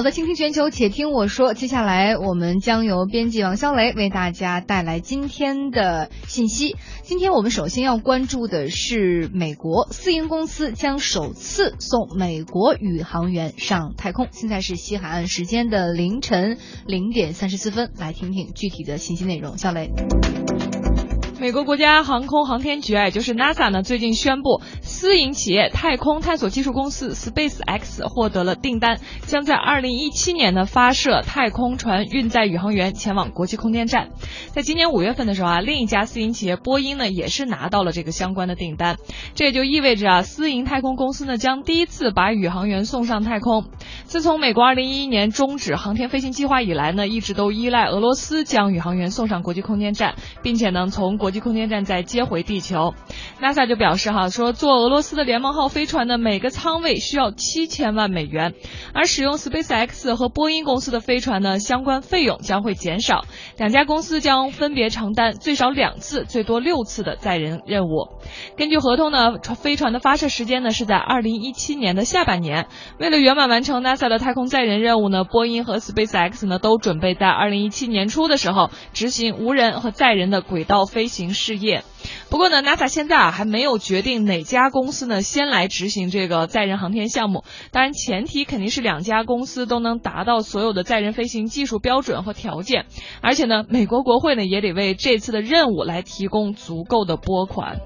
好的，倾听全球，且听我说。接下来，我们将由编辑王肖雷为大家带来今天的信息。今天我们首先要关注的是，美国私营公司将首次送美国宇航员上太空。现在是西海岸时间的凌晨零点三十四分，来听听具体的信息内容。肖雷。美国国家航空航天局，也就是 NASA 呢，最近宣布，私营企业太空探索技术公司 SpaceX 获得了订单，将在2017年呢发射太空船运载宇航员前往国际空间站。在今年五月份的时候啊，另一家私营企业波音呢也是拿到了这个相关的订单，这也就意味着啊，私营太空公司呢将第一次把宇航员送上太空。自从美国2011年终止航天飞行计划以来呢，一直都依赖俄罗斯将宇航员送上国际空间站，并且呢从国国际空间站再接回地球。，NASA 就表示哈说，坐俄罗斯的联盟号飞船的每个舱位需要七千万美元，而使用 SpaceX 和波音公司的飞船呢，相关费用将会减少，两家公司将分别承担最少两次、最多六次的载人任务。根据合同呢，飞船的发射时间呢是在二零一七年的下半年。为了圆满完成 NASA 的太空载人任务呢，波音和 SpaceX 呢都准备在二零一七年初的时候执行无人和载人的轨道飞行。行事业，不过呢，NASA 现在啊还没有决定哪家公司呢先来执行这个载人航天项目。当然，前提肯定是两家公司都能达到所有的载人飞行技术标准和条件，而且呢，美国国会呢也得为这次的任务来提供足够的拨款。